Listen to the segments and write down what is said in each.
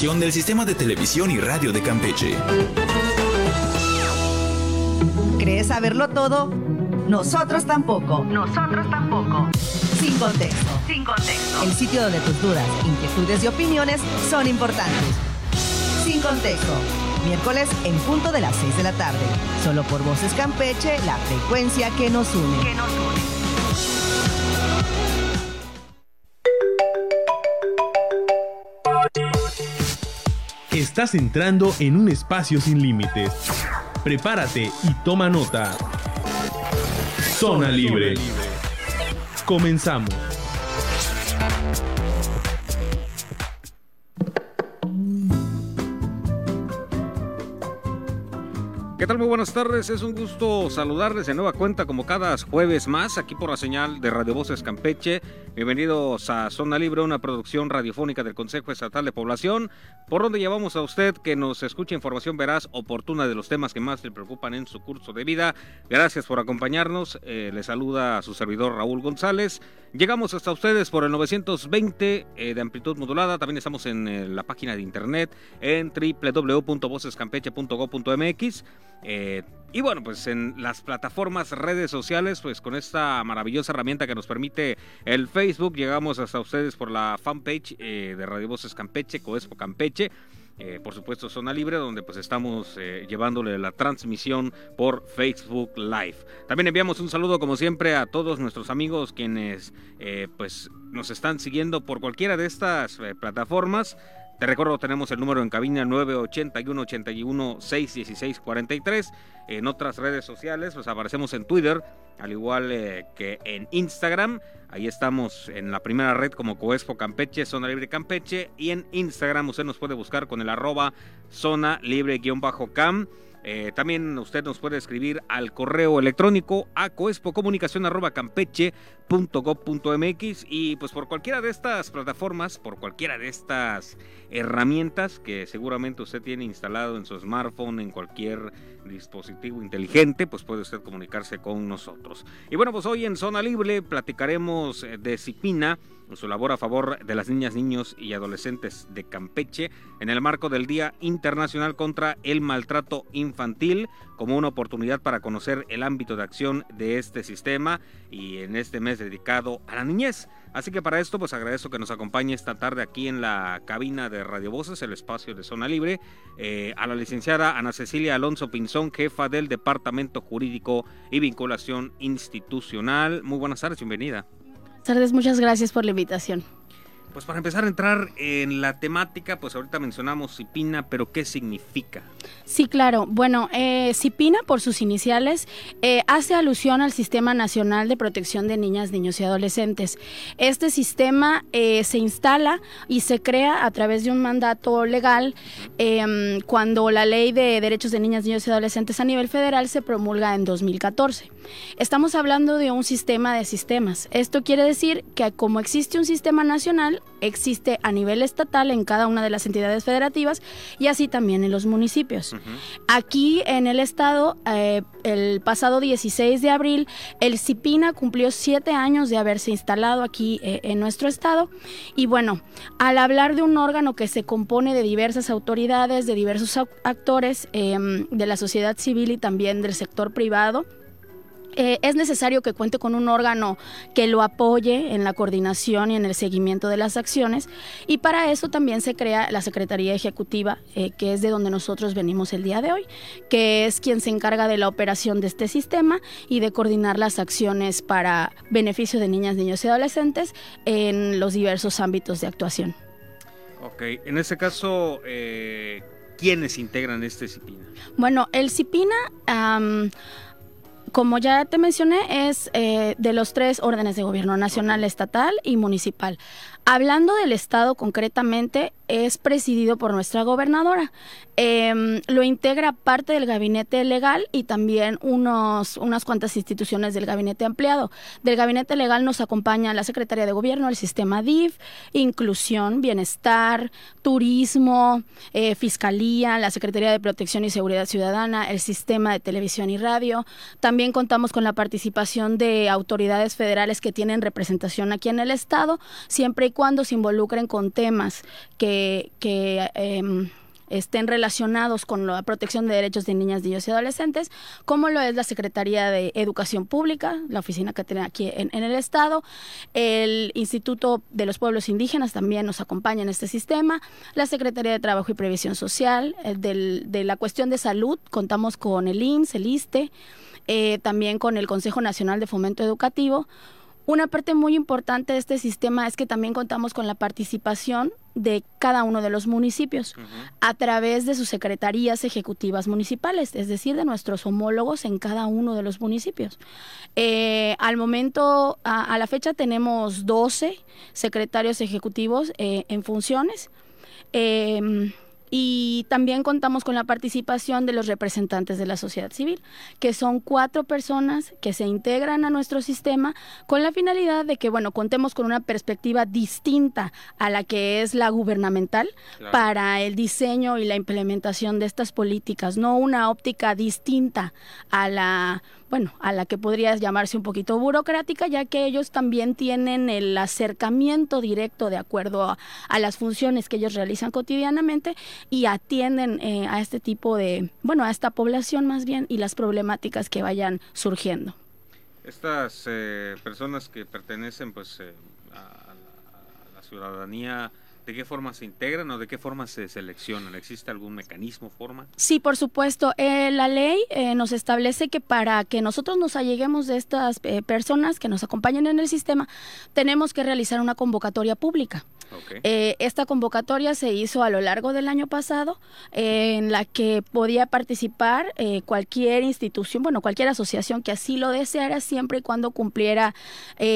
estación del Sistema de Televisión y Radio de Campeche. ¿Crees saberlo todo? Nosotros tampoco. Nosotros tampoco. Sin contexto. Sin contexto. El sitio donde tus dudas, inquietudes y opiniones son importantes. Sin contexto. Miércoles en punto de las 6 de la tarde. Solo por Voces Campeche, la frecuencia que nos une. Que nos une. Estás entrando en un espacio sin límites. Prepárate y toma nota. Zona Libre. Comenzamos. ¿Qué tal? Muy buenas tardes. Es un gusto saludarles de nueva cuenta como cada jueves más aquí por la señal de Radio Voces Campeche. Bienvenidos a Zona Libre, una producción radiofónica del Consejo Estatal de Población, por donde llevamos a usted que nos escuche información veraz, oportuna de los temas que más le preocupan en su curso de vida. Gracias por acompañarnos. Eh, le saluda a su servidor Raúl González. Llegamos hasta ustedes por el 920 eh, de amplitud modulada. También estamos en eh, la página de internet en www.vocescampeche.gov.mx. Eh, y bueno, pues en las plataformas, redes sociales, pues con esta maravillosa herramienta que nos permite el Facebook, llegamos hasta ustedes por la fanpage eh, de Radio Voces Campeche, Coespo Campeche. Eh, por supuesto Zona Libre, donde pues estamos llevándole la transmisión por Facebook Live. También enviamos un saludo como siempre a todos nuestros amigos quienes pues nos están siguiendo por cualquiera de estas plataformas. Te recuerdo, tenemos el número en cabina 981 81 616 43. En otras redes sociales, pues aparecemos en Twitter, al igual eh, que en Instagram. Ahí estamos en la primera red como Coespo Campeche, Zona Libre Campeche. Y en Instagram usted nos puede buscar con el arroba Zona Libre-Cam. Eh, también usted nos puede escribir al correo electrónico a y pues por cualquiera de estas plataformas, por cualquiera de estas herramientas que seguramente usted tiene instalado en su smartphone, en cualquier dispositivo inteligente, pues puede usted comunicarse con nosotros. Y bueno, pues hoy en Zona Libre platicaremos de Cipina su labor a favor de las niñas, niños y adolescentes de Campeche en el marco del Día Internacional contra el Maltrato Infantil como una oportunidad para conocer el ámbito de acción de este sistema y en este mes dedicado a la niñez. Así que para esto pues agradezco que nos acompañe esta tarde aquí en la cabina de Radio Voces, el espacio de Zona Libre, eh, a la licenciada Ana Cecilia Alonso Pinzón, jefa del Departamento Jurídico y Vinculación Institucional. Muy buenas tardes, bienvenida tardes, muchas gracias por la invitación. Pues para empezar a entrar en la temática, pues ahorita mencionamos CIPINA, pero ¿qué significa? Sí, claro. Bueno, eh, CIPINA, por sus iniciales, eh, hace alusión al Sistema Nacional de Protección de Niñas, Niños y Adolescentes. Este sistema eh, se instala y se crea a través de un mandato legal em, cuando la Ley de Derechos de Niñas, Niños y Adolescentes a nivel federal se promulga en 2014. Estamos hablando de un sistema de sistemas. Esto quiere decir que como existe un sistema nacional, existe a nivel estatal en cada una de las entidades federativas y así también en los municipios. Aquí en el estado, eh, el pasado 16 de abril, el CIPINA cumplió siete años de haberse instalado aquí eh, en nuestro estado y bueno, al hablar de un órgano que se compone de diversas autoridades, de diversos actores em, de la sociedad civil y también del sector privado, eh, es necesario que cuente con un órgano que lo apoye en la coordinación y en el seguimiento de las acciones y para eso también se crea la Secretaría Ejecutiva, eh, que es de donde nosotros venimos el día de hoy, que es quien se encarga de la operación de este sistema y de coordinar las acciones para beneficio de niñas, niños y adolescentes en los diversos ámbitos de actuación. Ok, en ese caso, eh, ¿quiénes integran este CIPINA? Bueno, el CIPINA como ya te mencioné, es eh, de los tres órdenes de gobierno, nacional, estatal y municipal. Hablando del Estado concretamente, es presidido por nuestra gobernadora. Em, lo integra parte del gabinete legal y también unos, unas cuantas instituciones del gabinete ampliado. Del gabinete legal nos acompaña la Secretaría de Gobierno, el sistema DIF, Inclusión, Bienestar, Turismo, eh, Fiscalía, la Secretaría de Protección y Seguridad Ciudadana, el sistema de televisión y radio. También contamos con la participación de autoridades federales que tienen representación aquí en el Estado, siempre y cuando se involucren con temas que, que em, estén relacionados con la protección de derechos de niñas, niños y adolescentes, como lo es la Secretaría de Educación Pública, la oficina que tiene aquí en, el Estado, el Instituto de los Pueblos Indígenas también nos acompaña en este sistema, la Secretaría de Trabajo y Previsión Social, de la cuestión de salud, contamos con el IMSS, el ISTE, eh, también con el Consejo Nacional de Fomento Educativo, una parte muy importante de este sistema es que también contamos con la participación de cada uno de los municipios a través de sus secretarías ejecutivas municipales, es decir, de nuestros homólogos en cada uno de los municipios. Eh, al momento, a, la fecha, tenemos 12 secretarios ejecutivos eh, en funciones. Eh, y también contamos con la participación de los representantes de la sociedad civil, que son cuatro personas que se integran a nuestro sistema con la finalidad de que, bueno, contemos con una perspectiva distinta a la que es la gubernamental para el diseño y la implementación de estas políticas, no una óptica distinta a la bueno, a la que podría llamarse un poquito burocrática, ya que ellos también tienen el acercamiento directo de acuerdo a, las funciones que ellos realizan cotidianamente y atienden eh, a este tipo de, bueno, a esta población más bien y las problemáticas que vayan surgiendo. Estas eh, personas que pertenecen pues eh, a la ciudadanía ¿De qué forma se integran o de qué forma se seleccionan? ¿Existe algún mecanismo, forma? Sí, por supuesto. Eh, la ley eh, nos establece que para que nosotros nos alleguemos de estas eh, personas que nos acompañan en el sistema, tenemos que realizar una convocatoria pública. Eh, esta convocatoria se hizo a lo largo del año pasado, eh, en la que podía participar eh, cualquier institución, bueno, cualquier asociación que así lo deseara, siempre y cuando cumpliera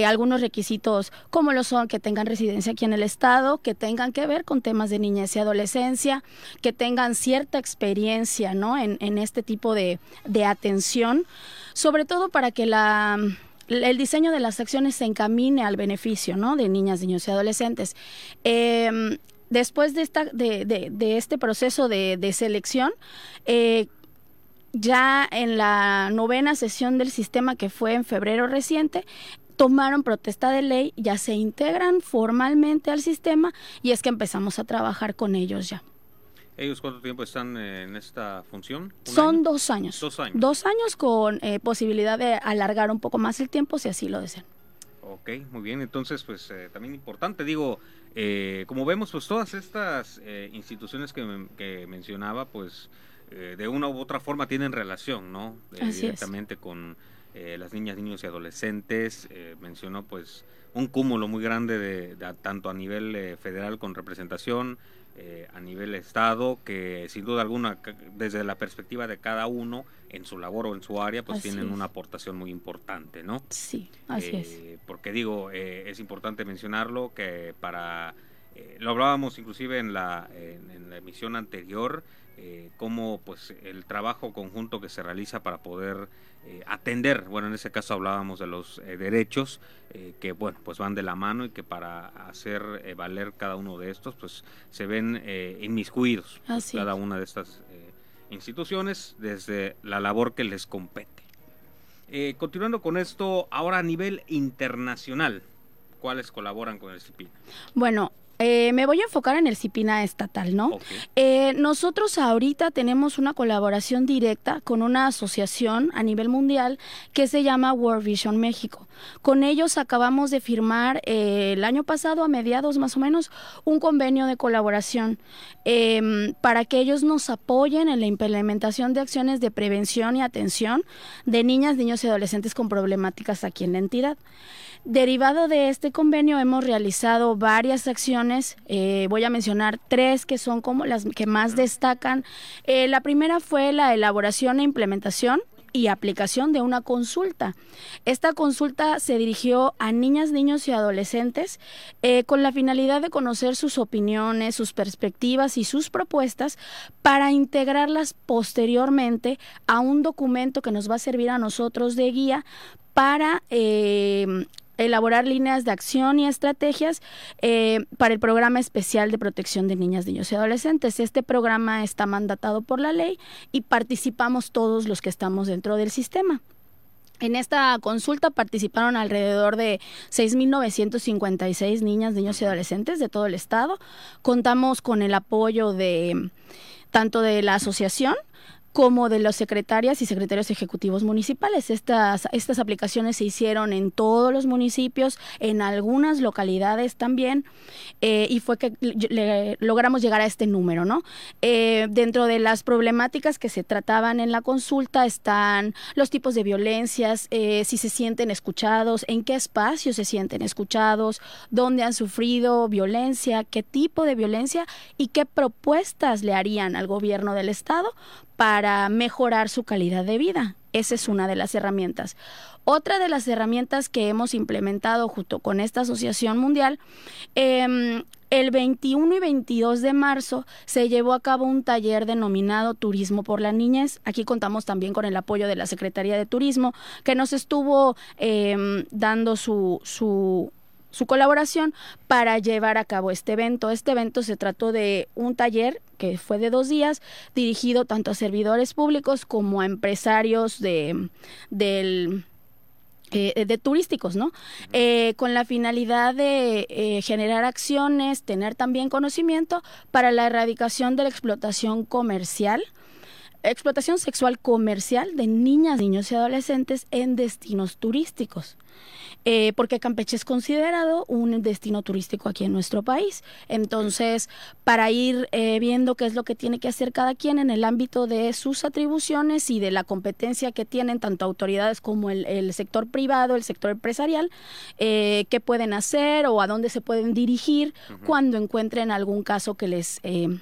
algunos requisitos, como lo son que tengan residencia aquí en el Estado, que tengan que ver con temas de niñez y adolescencia, que tengan cierta experiencia ¿no? en, este tipo de atención, sobre todo para que la el diseño de las acciones se encamine al beneficio ¿no? de niñas, niños y adolescentes. Em, después de, esta, de, de, este proceso de, selección, eh, ya en la novena sesión del sistema que fue en febrero reciente, tomaron protesta de ley, ya se integran formalmente al sistema y es que empezamos a trabajar con ellos ya. ¿Ellos cuánto tiempo están en esta función? Son dos años. Dos años. Dos años con eh, posibilidad de alargar un poco más el tiempo si así lo desean. Ok, muy bien. Entonces, pues eh, también importante, digo, eh, como vemos, pues todas estas instituciones que, que, mencionaba, pues de una u otra forma tienen relación, ¿no? directamente con las niñas, niños y adolescentes. mencionó, pues, un cúmulo muy grande de tanto a nivel federal con representación, eh, a nivel Estado, que sin duda alguna, desde la perspectiva de cada uno, en su labor o en su área, pues tienen una aportación muy importante, ¿no? Sí, así es. Eh, porque digo, eh, es importante mencionarlo que para, lo hablábamos inclusive en la, en, la emisión anterior, como pues el trabajo conjunto que se realiza para poder eh, atender, bueno, en ese caso hablábamos de los eh, derechos eh, que, bueno, pues van de la mano y que para hacer valer cada uno de estos, pues se ven inmiscuidos cada una de estas instituciones desde la labor que les compete. continuando con esto, ahora a nivel internacional, ¿cuáles colaboran con el CIPIN? Bueno, eh, me voy a enfocar en el CIPINA estatal, ¿no? Eh, nosotros ahorita tenemos una colaboración directa con una asociación a nivel mundial que se llama World Vision México. Con ellos acabamos de firmar eh, el año pasado, a mediados más o menos, un convenio de colaboración em, para que ellos nos apoyen en la implementación de acciones de prevención y atención de niñas, niños y adolescentes con problemáticas aquí en la entidad. Derivado de este convenio hemos realizado varias acciones, eh, voy a mencionar tres que son como las que más destacan. Eh, la primera fue la elaboración e implementación y aplicación de una consulta. Esta consulta se dirigió a niñas, niños y adolescentes eh, con la finalidad de conocer sus opiniones, sus perspectivas y sus propuestas para integrarlas posteriormente a un documento que nos va a servir a nosotros de guía para elaborar líneas de acción y estrategias eh, para el programa especial de protección de niñas, niños y adolescentes. Este programa está mandatado por la ley y participamos todos los que estamos dentro del sistema. En esta consulta participaron alrededor de 6.956 niñas, niños y adolescentes de todo el estado. Contamos con el apoyo de tanto de la asociación como de los secretarias y secretarios ejecutivos municipales. Estas, estas aplicaciones se hicieron en todos los municipios, en algunas localidades también, eh, y fue que logramos llegar a este número, ¿no? Eh, dentro de las problemáticas que se trataban en la consulta están los tipos de violencias, eh, si se sienten escuchados, en qué espacios se sienten escuchados, dónde han sufrido violencia, qué tipo de violencia y qué propuestas le harían al gobierno del Estado para mejorar su calidad de vida. Esa es una de las herramientas. Otra de las herramientas que hemos implementado junto con esta Asociación Mundial, em, el 21 y 22 de marzo se llevó a cabo un taller denominado Turismo por la Niñez. Aquí contamos también con el apoyo de la Secretaría de Turismo, que nos estuvo em, dando su, su su colaboración para llevar a cabo este evento. Este evento se trató de un taller que fue de dos días, dirigido tanto a servidores públicos como a empresarios de, del eh, de turísticos, ¿no? Eh, con la finalidad de eh, generar acciones, tener también conocimiento para la erradicación de la explotación comercial, explotación sexual comercial de niñas, niños y adolescentes en destinos turísticos. Eh, porque Campeche es considerado un destino turístico aquí en nuestro país. Entonces, para ir eh, viendo qué es lo que tiene que hacer cada quien en el ámbito de sus atribuciones y de la competencia que tienen tanto autoridades como el, sector privado, el sector empresarial, eh, qué pueden hacer o a dónde se pueden dirigir cuando encuentren algún caso que les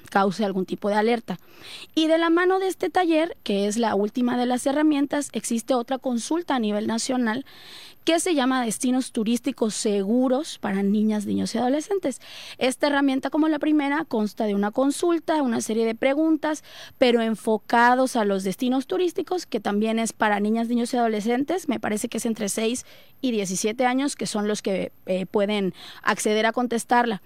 cause algún tipo de alerta. Y de la mano de este taller, que es la última de las herramientas, existe otra consulta a nivel nacional que se llama Destinos Turísticos Seguros para Niñas, Niños y Adolescentes. Esta herramienta, como la primera, consta de una consulta, una serie de preguntas, pero enfocados a los destinos turísticos, que también es para niñas, niños y adolescentes. Me parece que es entre 6 y 17 años, que son los que eh, pueden acceder a contestarla.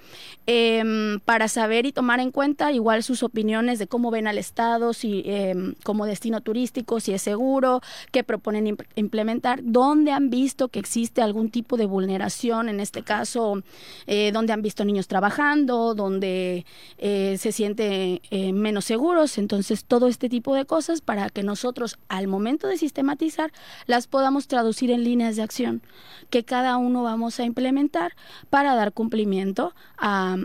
Em, para saber y tomar en cuenta igual sus opiniones de cómo ven al Estado, si em, como destino turístico, si es seguro, qué proponen implementar, dónde han visto que existe algún tipo de vulneración, en este caso, eh, donde han visto niños trabajando, donde eh, se sienten eh, menos seguros. Entonces, todo este tipo de cosas para que nosotros, al momento de sistematizar, las podamos traducir en líneas de acción que cada uno vamos a implementar para dar cumplimiento a,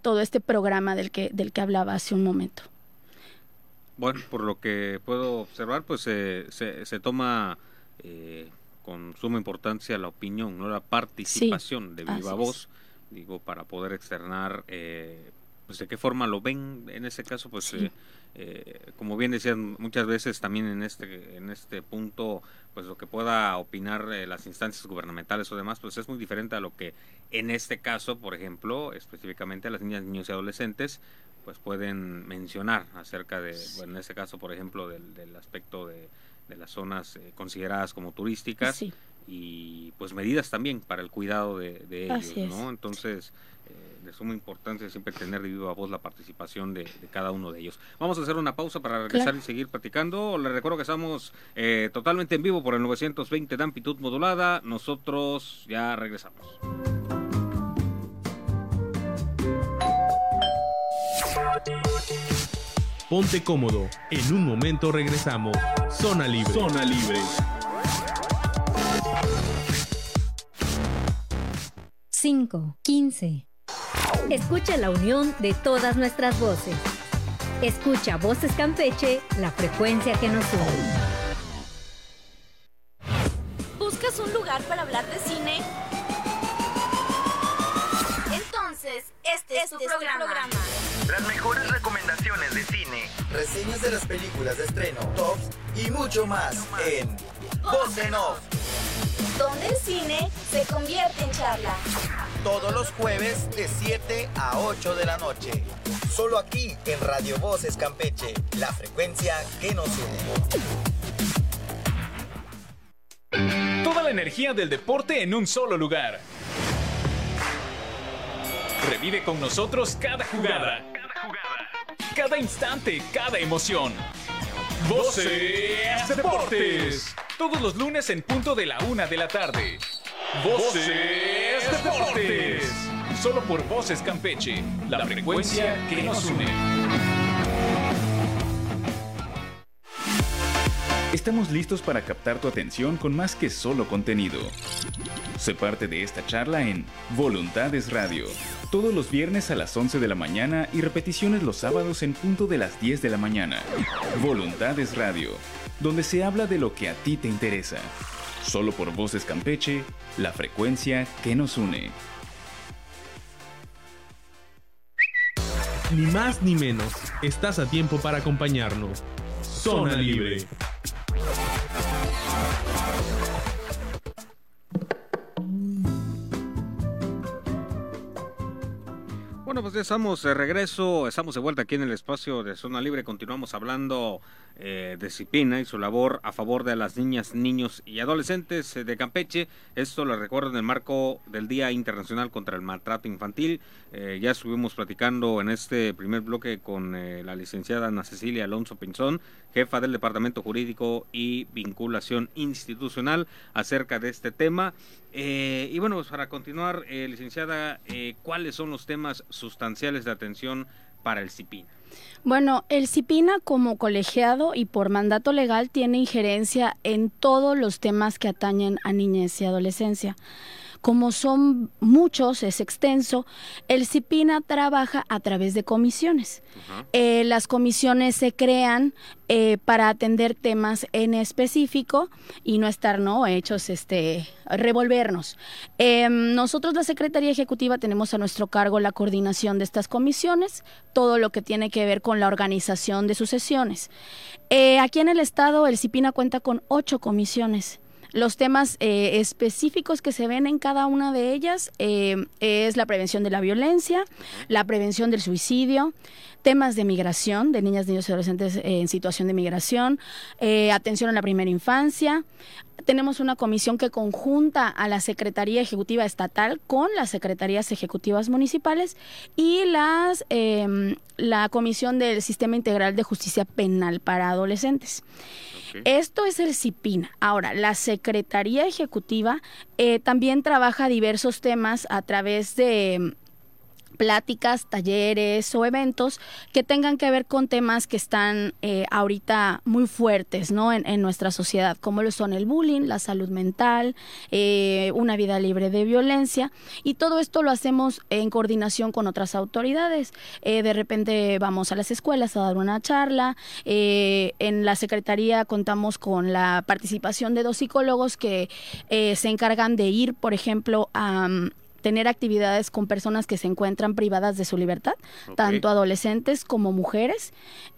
todo este programa del que, del que hablaba hace un momento. Bueno, por lo que puedo observar, pues se, se toma con suma importancia la opinión, no la participación de viva voz, digo, para poder externar, eh, pues de qué forma lo ven en ese caso, pues eh, eh, como bien decían muchas veces también en este en este punto, pues lo que pueda opinar las instancias gubernamentales o demás, pues es muy diferente a lo que en este caso, por ejemplo, específicamente a las niñas, niños y adolescentes, pues pueden mencionar acerca de, bueno, en este caso, por ejemplo, del aspecto de de las zonas eh, consideradas como turísticas y pues medidas también para el cuidado de, ellos, ¿no? Entonces, eh, de suma importancia siempre tener de viva voz la participación de, cada uno de ellos. Vamos a hacer una pausa para regresar y seguir platicando. Les recuerdo que estamos eh, totalmente en vivo por el 920 de amplitud modulada. Nosotros ya regresamos. Ponte cómodo. En un momento regresamos. Zona Libre. Zona Libre. Cinco, quince. Escucha la unión de todas nuestras voces. Escucha Voces Campeche, la frecuencia que nos une. ¿Buscas un lugar para hablar de cine? Entonces, este, es, tu este programa. Las mejores recomendaciones de cine, reseñas de las películas de estreno, tops y mucho más en Voz en Off. Donde el cine se convierte en charla. Todos los jueves de 7 a 8 de la noche. Solo aquí en Radio Voces Campeche, la frecuencia que nos une. Toda la energía del deporte en un solo lugar. Revive con nosotros cada jugada cada instante, cada emoción. Voces Deportes. Todos los lunes en punto de la una de la tarde. Voces Deportes. Solo por Voces Campeche, la frecuencia que nos une. Estamos listos para captar tu atención con más que solo contenido. Sé parte de esta charla en Voluntades Radio, todos los viernes a las 11 de la mañana y repeticiones los sábados en punto de las 10 de la mañana. Voluntades Radio, donde se habla de lo que a ti te interesa. Solo por Voces Campeche, la frecuencia que nos une. Ni más ni menos, estás a tiempo para acompañarnos. Zona Libre. Bueno, pues ya estamos de regreso, estamos de vuelta aquí en el espacio de Zona Libre, continuamos hablando eh, de Cipina y su labor a favor de las niñas, niños y adolescentes eh, de Campeche. Esto lo recuerdo en el marco del Día Internacional contra el Maltrato Infantil. Eh, ya estuvimos platicando en este primer bloque con la licenciada Ana Cecilia Alonso Pinzón, jefa del Departamento Jurídico y Vinculación Institucional, acerca de este tema. y bueno, pues para continuar, licenciada, ¿cuáles son los temas sustanciales de atención para el CIPINA? Bueno, el CIPINA como colegiado y por mandato legal tiene injerencia en todos los temas que atañen a niñez y adolescencia. Como son muchos, es extenso, el CIPINA trabaja a través de comisiones. Eh, las comisiones se crean eh, para atender temas en específico y no estar no hechos este revolvernos. Em, nosotros la Secretaría Ejecutiva tenemos a nuestro cargo la coordinación de estas comisiones, todo lo que tiene que ver con la organización de sus sesiones. Eh, aquí en el estado el CIPINA cuenta con ocho comisiones los temas eh, específicos que se ven en cada una de ellas eh, es la prevención de la violencia, la prevención del suicidio, temas de migración, de niñas, niños y adolescentes en situación de migración, eh, atención a la primera infancia. Tenemos una comisión que conjunta a la Secretaría Ejecutiva Estatal con las Secretarías Ejecutivas Municipales y las, em, la Comisión del Sistema Integral de Justicia Penal para Adolescentes. Esto es el CIPINA. Ahora, la Secretaría Ejecutiva eh, también trabaja diversos temas a través de pláticas, talleres o eventos que tengan que ver con temas que están eh, ahorita muy fuertes ¿no? En, nuestra sociedad, como lo son el bullying, la salud mental, eh, una vida libre de violencia. Y todo esto lo hacemos en coordinación con otras autoridades. Eh, de repente vamos a las escuelas a dar una charla. en la Secretaría contamos con la participación de dos psicólogos que se encargan de ir, por ejemplo, a tener actividades con personas que se encuentran privadas de su libertad, tanto adolescentes como mujeres.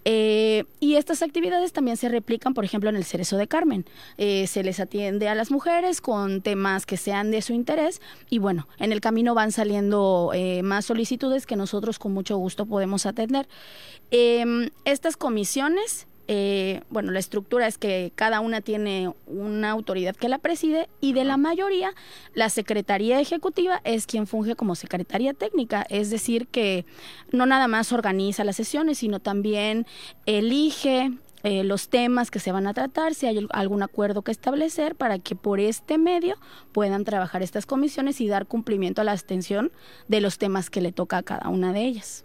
Eh, y estas actividades también se replican, por ejemplo, en el Cerezo de Carmen. Eh, se les atiende a las mujeres con temas que sean de su interés y bueno, en el camino van saliendo eh, más solicitudes que nosotros con mucho gusto podemos atender. Em, estas comisiones eh, bueno, la estructura es que cada una tiene una autoridad que la preside y de la mayoría la Secretaría Ejecutiva es quien funge como Secretaría Técnica, es decir, que no nada más organiza las sesiones, sino también elige eh, los temas que se van a tratar, si hay algún acuerdo que establecer para que por este medio puedan trabajar estas comisiones y dar cumplimiento a la extensión de los temas que le toca a cada una de ellas.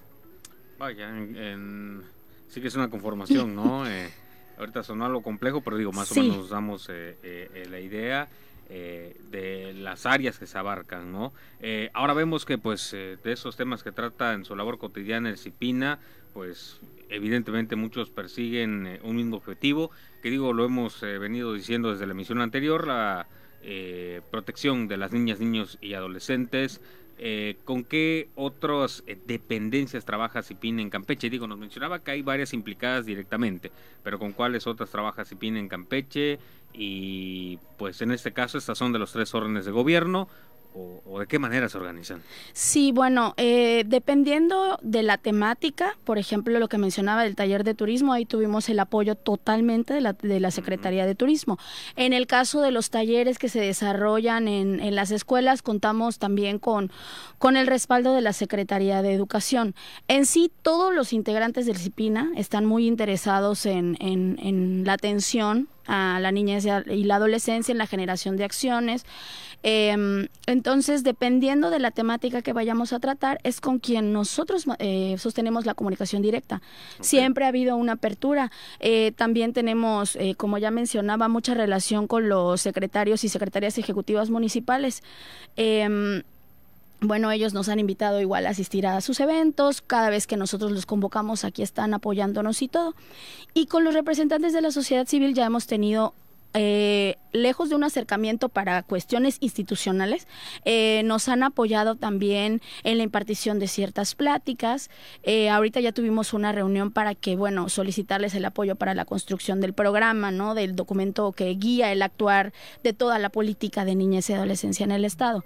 Vaya, en Sí que es una conformación, ¿no? Eh, ahorita sonó algo complejo, pero digo, más o menos nos damos eh, eh, la idea de las áreas que se abarcan, ¿no? ahora vemos que, pues, de esos temas que trata en su labor cotidiana el CIPINA, pues, evidentemente muchos persiguen un mismo objetivo, que digo, lo hemos venido diciendo desde la emisión anterior, la protección de las niñas, niños y adolescentes, eh, ¿Con qué otras eh, dependencias trabaja CIPIN en Campeche? Digo, nos mencionaba que hay varias implicadas directamente, pero ¿con cuáles otras trabaja CIPIN en Campeche? Y pues en este caso estas son de los tres órdenes de gobierno o, de qué manera se organizan? Sí, bueno, eh, dependiendo de la temática, por ejemplo, lo que mencionaba del taller de turismo, ahí tuvimos el apoyo totalmente de la, de la Secretaría de Turismo. En el caso de los talleres que se desarrollan en, en las escuelas, contamos también con, con el respaldo de la Secretaría de Educación. En sí, todos los integrantes del CIPINA están muy interesados en, en, en la atención a la niñez y la adolescencia en la generación de acciones. Em, entonces, dependiendo de la temática que vayamos a tratar, es con quien nosotros eh, sostenemos la comunicación directa. Siempre ha habido una apertura. Eh, también tenemos, eh, como ya mencionaba, mucha relación con los secretarios y secretarias ejecutivas municipales. Em, bueno, ellos nos han invitado igual a asistir a sus eventos, cada vez que nosotros los convocamos aquí están apoyándonos y todo. Y con los representantes de la sociedad civil ya hemos tenido eh, lejos de un acercamiento para cuestiones institucionales, eh, nos han apoyado también en la impartición de ciertas pláticas. Eh, ahorita ya tuvimos una reunión para que, bueno, solicitarles el apoyo para la construcción del programa, ¿no? Del documento que guía el actuar de toda la política de niñez y adolescencia en el Estado.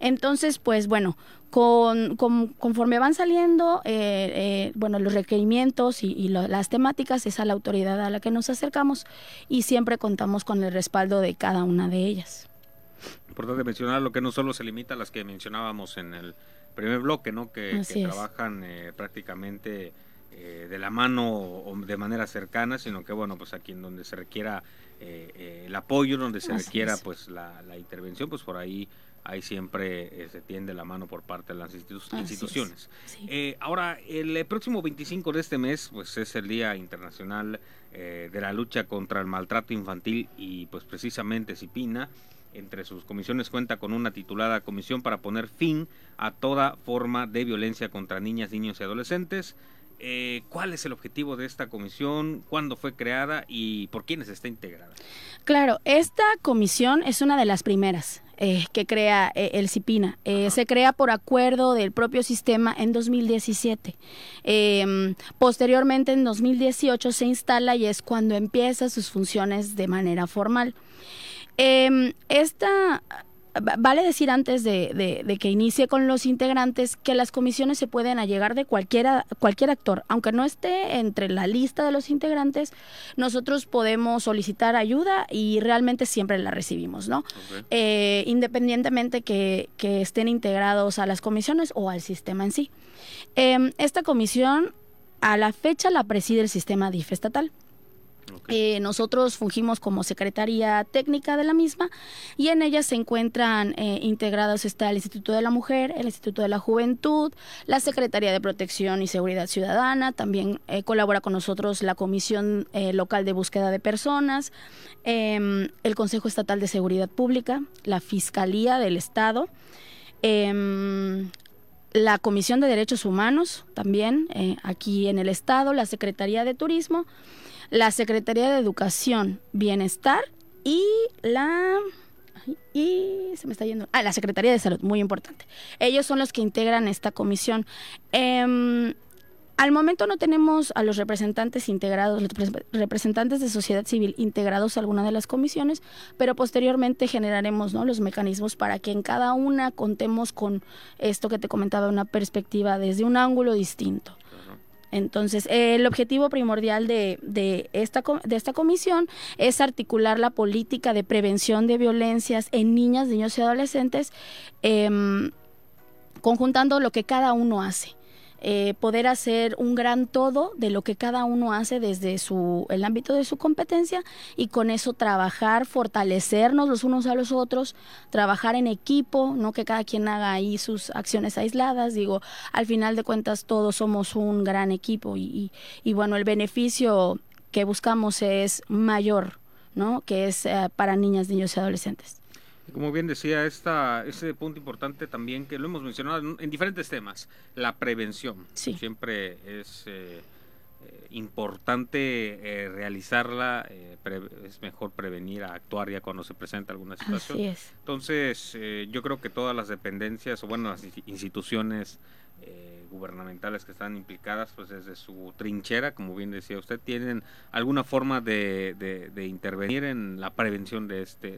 Entonces, pues bueno, con, conforme van saliendo eh, bueno los requerimientos y, las temáticas es a la autoridad a la que nos acercamos y siempre contamos con el respaldo de cada una de ellas. Importante mencionar lo que no solo se limita a las que mencionábamos en el primer bloque no que, trabajan eh, prácticamente de la mano o de manera cercana sino que bueno pues aquí en donde se requiera el apoyo donde se requiera pues la, la intervención pues por ahí ahí siempre eh, se tiende la mano por parte de las instituciones. Eh, ahora, el eh, próximo 25 de este mes, pues es el Día Internacional de la Lucha contra el Maltrato Infantil y pues precisamente Cipina entre sus comisiones cuenta con una titulada Comisión para poner fin a toda forma de violencia contra niñas, niños y adolescentes. ¿Cuál es el objetivo de esta comisión? ¿Cuándo fue creada y por quiénes está integrada? Claro, esta comisión es una de las primeras. Eh, que crea eh, el CIPINA. Eh, se crea por acuerdo del propio sistema en 2017. Em, posteriormente, en 2018, se instala y es cuando empieza sus funciones de manera formal. Em, esta vale decir antes de, que inicie con los integrantes que las comisiones se pueden allegar de cualquiera, cualquier actor, aunque no esté entre la lista de los integrantes, nosotros podemos solicitar ayuda y realmente siempre la recibimos, ¿no? Eh, independientemente que, estén integrados a las comisiones o al sistema en sí. Em, esta comisión a la fecha la preside el sistema DIF estatal. Eh, nosotros fungimos como secretaría técnica de la misma y en ella se encuentran eh, integrados está el Instituto de la Mujer, el Instituto de la Juventud, la Secretaría de Protección y Seguridad Ciudadana, también eh, colabora con nosotros la Comisión Local de Búsqueda de Personas, em, el Consejo Estatal de Seguridad Pública, la Fiscalía del Estado, em, la Comisión de Derechos Humanos también aquí en el Estado, la Secretaría de Turismo, la Secretaría de Educación, Bienestar y la y se me está yendo. Ah, la Secretaría de Salud, muy importante. Ellos son los que integran esta comisión. Em, al momento no tenemos a los representantes integrados, los representantes de sociedad civil integrados a alguna de las comisiones, pero posteriormente generaremos ¿no? los mecanismos para que en cada una contemos con esto que te comentaba, una perspectiva desde un ángulo distinto. Entonces, el objetivo primordial de, de, esta, de esta comisión es articular la política de prevención de violencias en niñas, niños y adolescentes, em, conjuntando lo que cada uno hace. Eh, poder hacer un gran todo de lo que cada uno hace desde su, el ámbito de su competencia y con eso trabajar, fortalecernos los unos a los otros, trabajar en equipo, no que cada quien haga ahí sus acciones aisladas, digo, al final de cuentas todos somos un gran equipo y, y, bueno, el beneficio que buscamos es mayor, ¿no? Que es eh, para niñas, niños y adolescentes. Como bien decía, esta, ese punto importante también que lo hemos mencionado en, diferentes temas, la prevención. Siempre es eh, eh, importante eh, realizarla, es mejor prevenir a actuar ya cuando se presenta alguna situación. Entonces, yo creo que todas las dependencias o bueno, las instituciones gubernamentales que están implicadas, pues desde su trinchera, como bien decía usted, tienen alguna forma de, de, intervenir en la prevención de, este,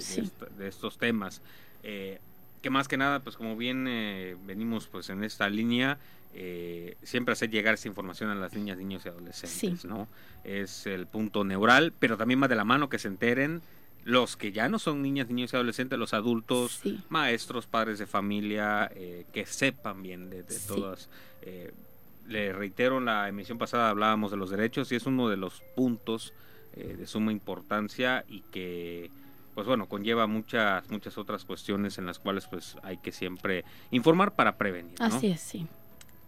de, estos temas. Eh, que más que nada, pues como bien eh, venimos pues en esta línea, eh, siempre hacer llegar esa información a las niñas, niños y adolescentes, ¿no? Es el punto neural, pero también más de la mano que se enteren los que ya no son niñas, niños y adolescentes, los adultos, maestros, padres de familia, eh, que sepan bien de, todas. Eh, le reitero, en la emisión pasada hablábamos de los derechos y es uno de los puntos eh, de suma importancia y que pues bueno, conlleva muchas, muchas otras cuestiones en las cuales pues hay que siempre informar para prevenir. Así es, sí.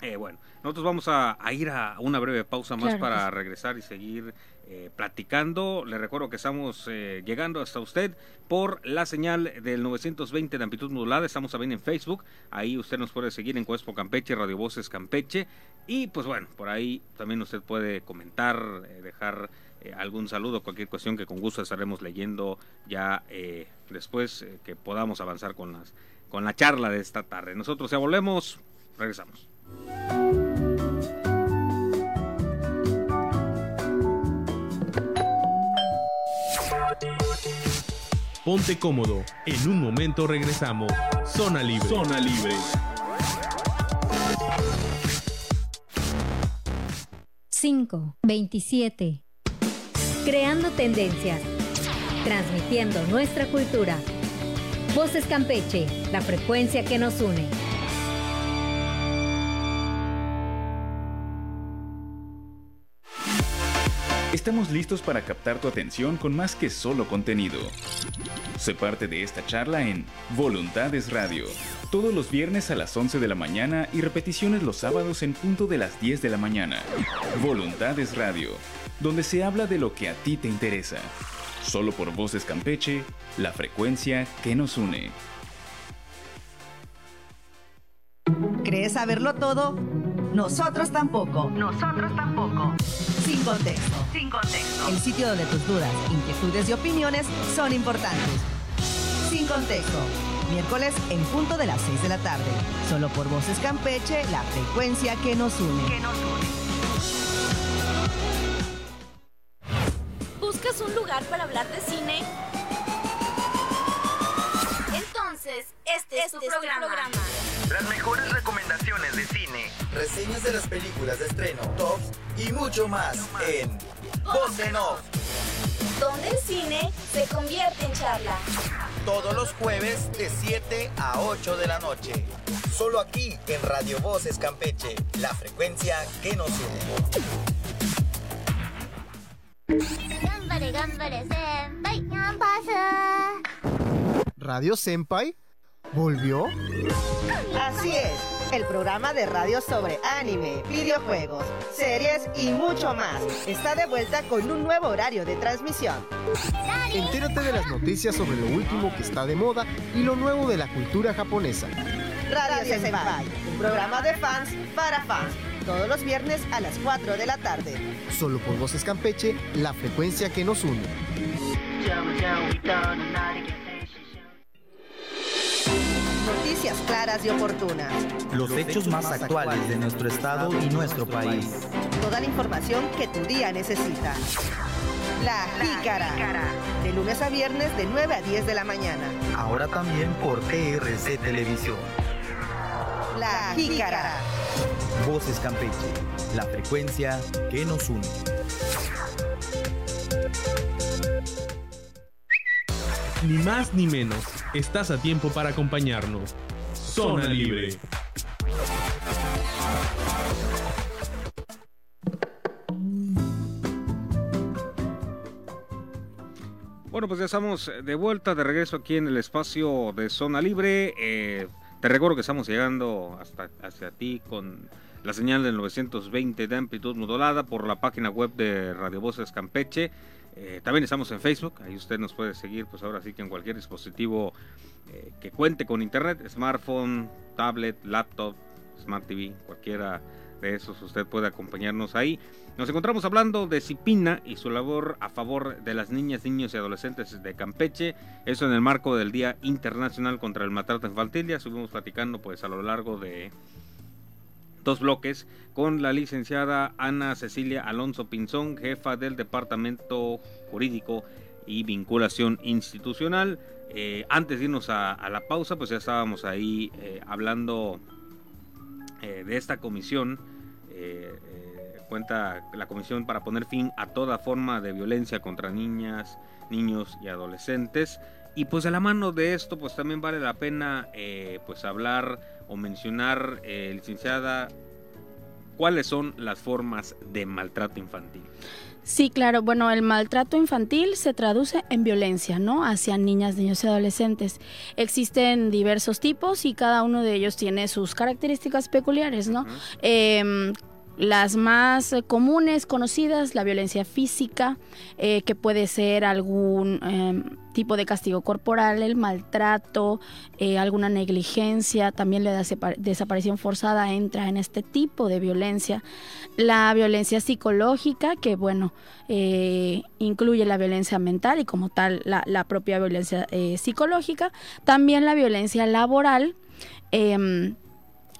Eh, bueno, nosotros vamos a, ir a una breve pausa más para regresar y seguir eh, platicando. Le recuerdo que estamos eh, llegando hasta usted por la señal del 920 de amplitud modulada. Estamos también en Facebook. Ahí usted nos puede seguir en Cuespo Campeche, Radio Voces Campeche. Y pues bueno, por ahí también usted puede comentar, dejar algún saludo, cualquier cuestión que con gusto estaremos leyendo ya después que podamos avanzar con, con la charla de esta tarde. Nosotros ya volvemos, regresamos. Ponte cómodo. En un momento regresamos. Zona Libre. Zona Libre. 5, 27. Creando tendencias. Transmitiendo nuestra cultura. Voces Campeche, la frecuencia que nos une. Estamos listos para captar tu atención con más que solo contenido. Sé parte de esta charla en Voluntades Radio, todos los viernes a las 11 de la mañana y repeticiones los sábados en punto de las 10 de la mañana. Voluntades Radio, donde se habla de lo que a ti te interesa. Solo por Voces Campeche, la frecuencia que nos une. ¿Crees saberlo todo? Nosotros tampoco. Nosotros tampoco. Sin contexto. Sin contexto. El sitio donde tus dudas, inquietudes y opiniones son importantes. Sin contexto. Miércoles en punto de las 6 de la tarde. Solo por Voces Campeche, la frecuencia que nos une. Que nos une. ¿Buscas un lugar para hablar de cine? Este, es, tu, este programa. Las mejores recomendaciones de cine, reseñas de las películas de estreno, tops y mucho más en Voz en Off. Donde el cine se convierte en charla. Todos los jueves de 7 a 8 de la noche. Solo aquí en Radio Voces Campeche, la frecuencia que nos une. Radio Senpai ¿Volvió? Así es, el programa de radio sobre anime, videojuegos, series y mucho más está de vuelta con un nuevo horario de transmisión. Entérate de las noticias sobre lo último que está de moda y lo nuevo de la cultura japonesa. Radio, Senpai, un programa de fans para fans, todos los viernes a las 4 de la tarde. Solo por Voces Campeche, la frecuencia que nos une. Noticias claras y oportunas. Los hechos más actuales de nuestro estado y nuestro país. Toda la información que tu día necesita. La Jícara. De lunes a viernes de 9 a 10 de la mañana. Ahora también por TRC Televisión. La Jícara. Voces Campeche. La frecuencia que nos une. Ni más ni menos, estás a tiempo para acompañarnos. Zona Libre. Bueno, pues ya estamos de vuelta, de regreso aquí en el espacio de Zona Libre. Eh, te recuerdo que estamos llegando hasta hacia ti con la señal del 920 de amplitud modulada por la página web de Radio Voces Campeche eh, también estamos en Facebook, ahí usted nos puede seguir, pues ahora sí que en cualquier dispositivo eh, que cuente con internet, smartphone, tablet, laptop, smart TV, cualquiera de esos usted puede acompañarnos ahí. Nos encontramos hablando de Cipina y su labor a favor de las niñas, niños y adolescentes de Campeche, eso en el marco del Día Internacional contra el Maltrato Infantil, ya estuvimos platicando pues a lo largo de dos bloques con la licenciada Ana Cecilia Alonso Pinzón, jefa del Departamento Jurídico y Vinculación Institucional. Eh, antes de irnos a, la pausa, pues ya estábamos ahí eh, hablando eh, de esta comisión. cuenta la comisión para poner fin a toda forma de violencia contra niñas, niños y adolescentes. Y pues de la mano de esto, pues también vale la pena pues hablar o mencionar, eh, licenciada, ¿cuáles son las formas de maltrato infantil? Sí, claro. Bueno, el maltrato infantil se traduce en violencia, ¿no? Hacia niñas, niños y adolescentes. Existen diversos tipos y cada uno de ellos tiene sus características peculiares, ¿no? Las más comunes, conocidas, la violencia física, eh, que puede ser algún em, tipo de castigo corporal, el maltrato, eh, alguna negligencia, también la desaparición forzada entra en este tipo de violencia. La violencia psicológica, que bueno, eh, incluye la violencia mental y como tal la, la propia violencia psicológica. También la violencia laboral.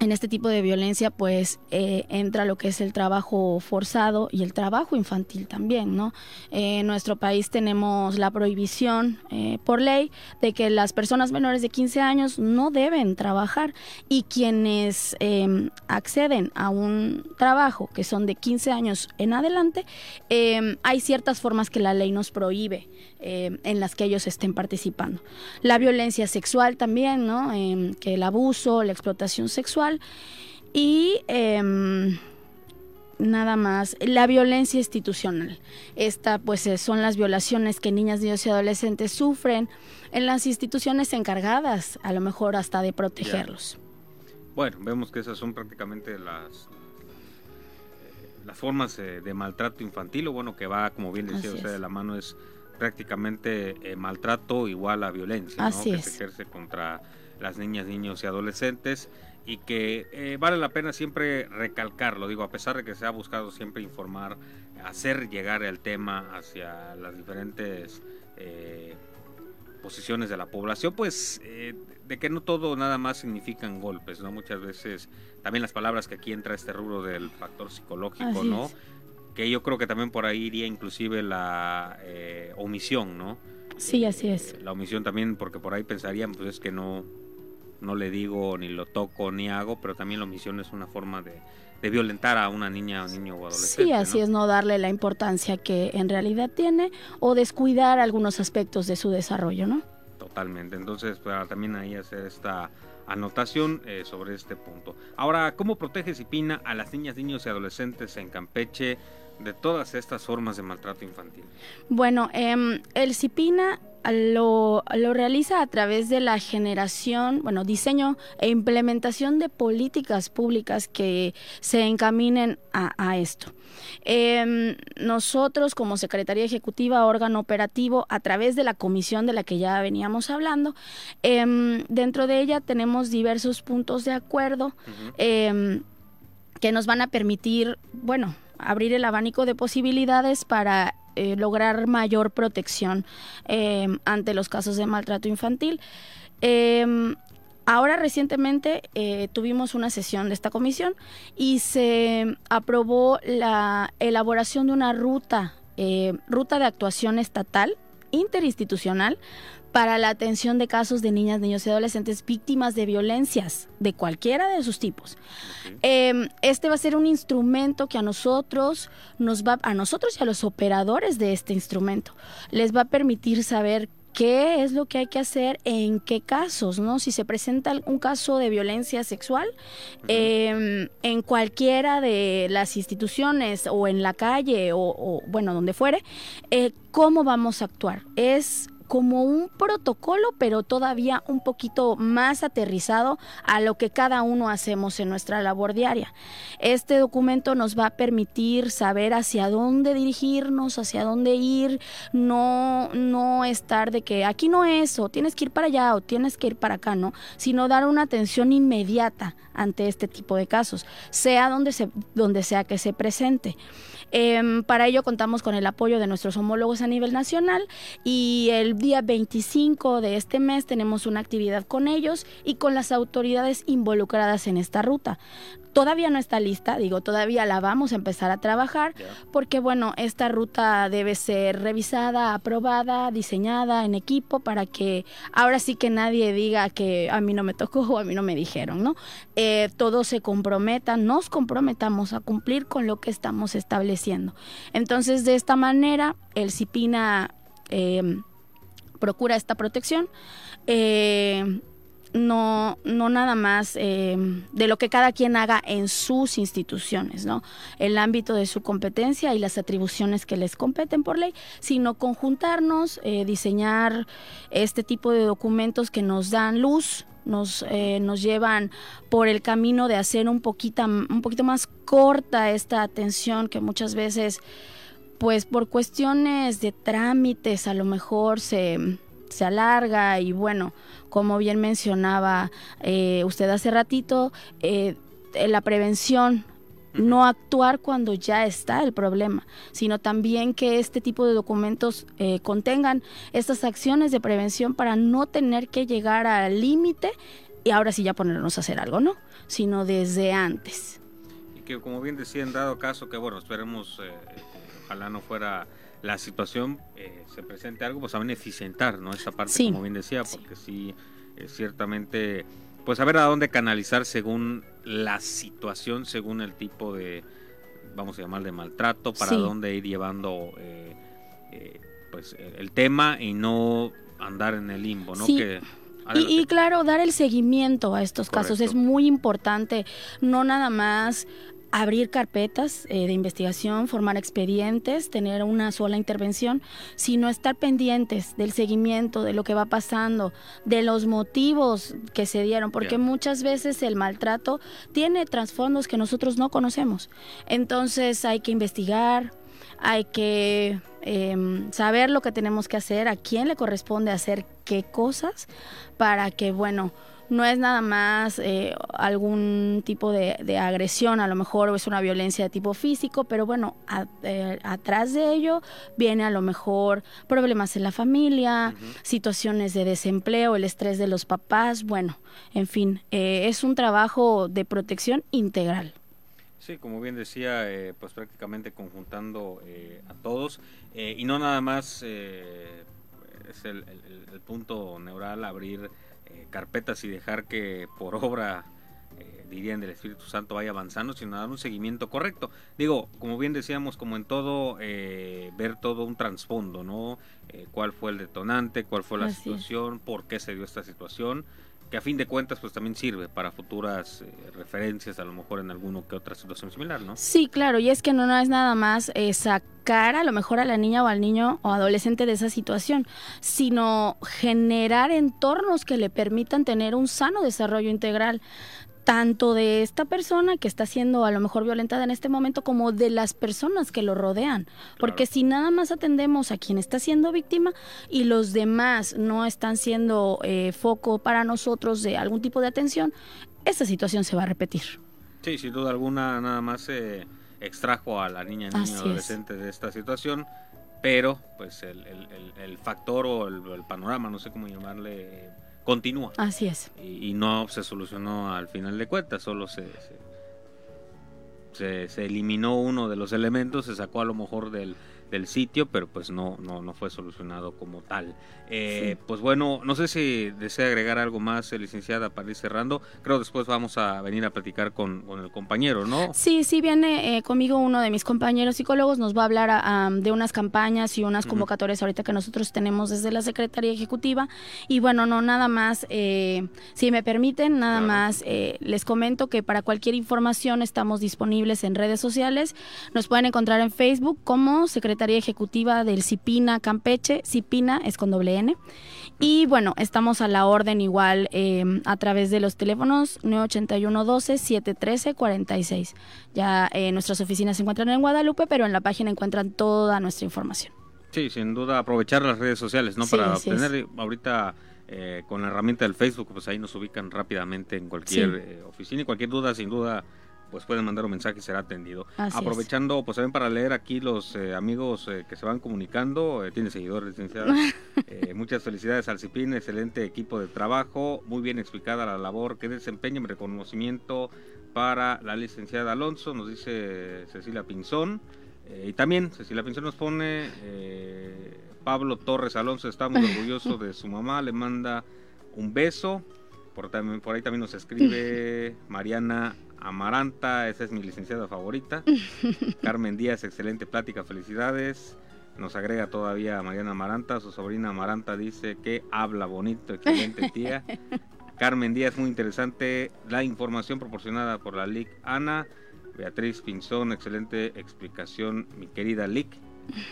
Em, en este tipo de violencia pues eh, entra lo que es el trabajo forzado y el trabajo infantil también, ¿no? Eh, en nuestro país tenemos la prohibición eh, por ley de que las personas menores de 15 años no deben trabajar y quienes em, acceden a un trabajo que son de 15 años en adelante, em, hay ciertas formas que la ley nos prohíbe en las que ellos estén participando. La violencia sexual también, ¿no? Em, que el abuso, la explotación sexual, y em, nada más, la violencia institucional. Esta pues eh, son las violaciones que niñas, niños y adolescentes sufren en las instituciones encargadas, a lo mejor hasta de protegerlos. Bueno, vemos que esas son prácticamente las eh, las formas eh, de maltrato infantil, o bueno, que va, como bien decía usted, de la mano es prácticamente maltrato igual a violencia, Así que es. se ejerce contra las niñas, niños y adolescentes y que eh, vale la pena siempre recalcarlo, digo, a pesar de que se ha buscado siempre informar, hacer llegar el tema hacia las diferentes eh, posiciones de la población, pues eh, de que no todo nada más significan golpes, ¿no? Muchas veces también las palabras que aquí entra este rubro del factor psicológico, Así ¿no? es. Que yo creo que también por ahí iría inclusive la omisión, ¿no? Sí, así es. La omisión también, porque por ahí pensarían, pues es que no, no le digo, ni lo toco, ni hago, pero también la omisión es una forma de, de violentar a una niña, niño o adolescente. Sí, así ¿no? es, no darle la importancia que en realidad tiene o descuidar algunos aspectos de su desarrollo, ¿no? Totalmente. Entonces, para también ahí hacer esta anotación eh, sobre este punto. Ahora, ¿cómo protege Cipina a las niñas, niños y adolescentes en Campeche de todas estas formas de maltrato infantil? Bueno, em, el CIPINA lo, lo, realiza a través de la generación, bueno, diseño e implementación de políticas públicas que se encaminen a, a esto. Eh, nosotros como Secretaría Ejecutiva, órgano operativo, a través de la comisión de la que ya veníamos hablando, eh, dentro de ella tenemos diversos puntos de acuerdo uh -huh. que nos van a permitir, bueno, abrir el abanico de posibilidades para eh, lograr mayor protección eh, ante los casos de maltrato infantil. Eh, ahora recientemente tuvimos una sesión de esta comisión y se aprobó la elaboración de una ruta, ruta de actuación estatal interinstitucional para la atención de casos de niñas, niños y adolescentes víctimas de violencias de cualquiera de sus tipos. Eh, este va a ser un instrumento que a nosotros nos va, a nosotros y a los operadores de este instrumento les va a permitir saber qué es lo que hay que hacer en qué casos, ¿no? Si se presenta un caso de violencia sexual eh, en cualquiera de las instituciones o en la calle o, o bueno, donde fuere, eh, ¿cómo vamos a actuar? Es como un protocolo, pero todavía un poquito más aterrizado a lo que cada uno hacemos en nuestra labor diaria. Este documento nos va a permitir saber hacia dónde dirigirnos, hacia dónde ir, no, no estar de que aquí no es, o tienes que ir para allá, o tienes que ir para acá, ¿no? Sino dar una atención inmediata ante este tipo de casos, sea donde, se, donde sea que se presente. Eh, para ello contamos con el apoyo de nuestros homólogos a nivel nacional y el día 25 de este mes tenemos una actividad con ellos y con las autoridades involucradas en esta ruta. Todavía no está lista, digo, todavía la vamos a empezar a trabajar yeah. porque, bueno, esta ruta debe ser revisada, aprobada, diseñada en equipo para que ahora sí que nadie diga que a mí no me tocó o a mí no me dijeron, ¿no? Eh, todos se comprometan, nos comprometamos a cumplir con lo que estamos estableciendo. Entonces, de esta manera, el CIPINA eh, procura esta protección. Eh, no, no nada más eh, de lo que cada quien haga en sus instituciones, ¿no? El ámbito de su competencia y las atribuciones que les competen por ley, sino conjuntarnos, diseñar este tipo de documentos que nos dan luz, nos, eh, nos llevan por el camino de hacer un poquito, un poquito más corta esta atención que muchas veces, pues por cuestiones de trámites, a lo mejor se se alarga. Y bueno, como bien mencionaba eh, usted hace ratito, eh, la prevención no actuar cuando ya está el problema, sino también que este tipo de documentos eh, contengan estas acciones de prevención para no tener que llegar al límite y ahora sí ya ponernos a hacer algo, ¿no? Sino desde antes. Y que como bien decía, en dado caso que, bueno, esperemos, ojalá no fuera la situación eh, se presente algo, pues saben eficientar, ¿no? Esa parte, como bien decía, porque sí, eh, ciertamente, pues saber a dónde canalizar según la situación, según el tipo de, vamos a llamar, de maltrato, para dónde ir llevando, eh, pues, el tema y no andar en el limbo, ¿no? Que, y, claro, dar el seguimiento a estos casos es muy importante, no nada más abrir carpetas eh, de investigación, formar expedientes, tener una sola intervención, sino estar pendientes del seguimiento, de lo que va pasando, de los motivos que se dieron, porque muchas veces el maltrato tiene trasfondos que nosotros no conocemos. Entonces hay que investigar, hay que em, saber lo que tenemos que hacer, a quién le corresponde hacer qué cosas, para que, bueno, no es nada más eh, algún tipo de, agresión, a lo mejor es una violencia de tipo físico, pero bueno, eh, atrás de ello viene a lo mejor problemas en la familia, situaciones de desempleo, el estrés de los papás, bueno, en fin, eh, es un trabajo de protección integral. Sí, como bien decía, pues prácticamente conjuntando a todos y no nada más es el punto neural abrir eh, carpetas y dejar que por obra, eh, dirían del Espíritu Santo, vaya avanzando, sino dar un seguimiento correcto. Digo, como bien decíamos, como en todo, eh, ver todo un trasfondo, ¿no? ¿Cuál fue el detonante? ¿Cuál fue la situación? ¿Por qué se dio esta situación? Que a fin de cuentas pues también sirve para futuras referencias a lo mejor en alguno que otra situación similar, ¿no? Sí, claro, y es que no, no es nada más sacar a lo mejor a la niña o al niño o adolescente de esa situación, sino generar entornos que le permitan tener un sano desarrollo integral tanto de esta persona que está siendo a lo mejor violentada en este momento como de las personas que lo rodean. Porque si nada más atendemos a quien está siendo víctima y los demás no están siendo eh, foco para nosotros de algún tipo de atención, esta situación se va a repetir. Sí, sin duda alguna, nada más se extrajo a la niña, niño, adolescente de esta situación, pero pues el, factor o el panorama, no sé cómo llamarle continúa. Así es. Y, no se solucionó al final de cuentas, solo se, se, se, eliminó uno de los elementos, se sacó a lo mejor del, del sitio, pero pues no, no, no fue solucionado como tal. Eh, pues bueno, no sé si desea agregar algo más, eh, licenciada, para ir cerrando. Creo después vamos a venir a platicar con, el compañero, ¿no? Sí, sí, viene eh, conmigo uno de mis compañeros psicólogos, nos va a hablar de unas campañas y unas convocatorias ahorita que nosotros tenemos desde la Secretaría Ejecutiva. Y bueno, no, nada más, si me permiten, nada más les comento que para cualquier información estamos disponibles en redes sociales. Nos pueden encontrar en Facebook como Secretaría Ejecutiva del CIPINA Campeche. CIPINA es con doble y bueno, estamos a la orden igual eh, a través de los teléfonos 981 12 713 46. Ya eh, nuestras oficinas se encuentran en Guadalupe, pero en la página encuentran toda nuestra información. Sí, sin duda aprovechar las redes sociales, ¿no? Para obtener ahorita eh, con la herramienta del Facebook, pues ahí nos ubican rápidamente en cualquier oficina y cualquier duda, sin duda pues pueden mandar un mensaje y será atendido. Aprovechando, pues también para leer aquí los eh, amigos eh, que se van comunicando, eh, tiene seguidores, licenciada. muchas felicidades al CIPIN, excelente equipo de trabajo, muy bien explicada la labor que desempeña, reconocimiento para la licenciada Alonso, nos dice Cecilia Pinzón. y también Cecilia Pinzón nos pone Pablo Torres Alonso, está muy orgulloso de su mamá, le manda un beso. Por, por ahí también nos escribe Mariana Amaranta, esa es mi licenciada favorita. Carmen Díaz, excelente plática, felicidades. Nos agrega todavía Mariana Amaranta, su sobrina Amaranta dice que habla bonito, excelente tía. Carmen Díaz, muy interesante la información proporcionada por la LIC Ana. Beatriz Pinzón, excelente explicación, mi querida Lick.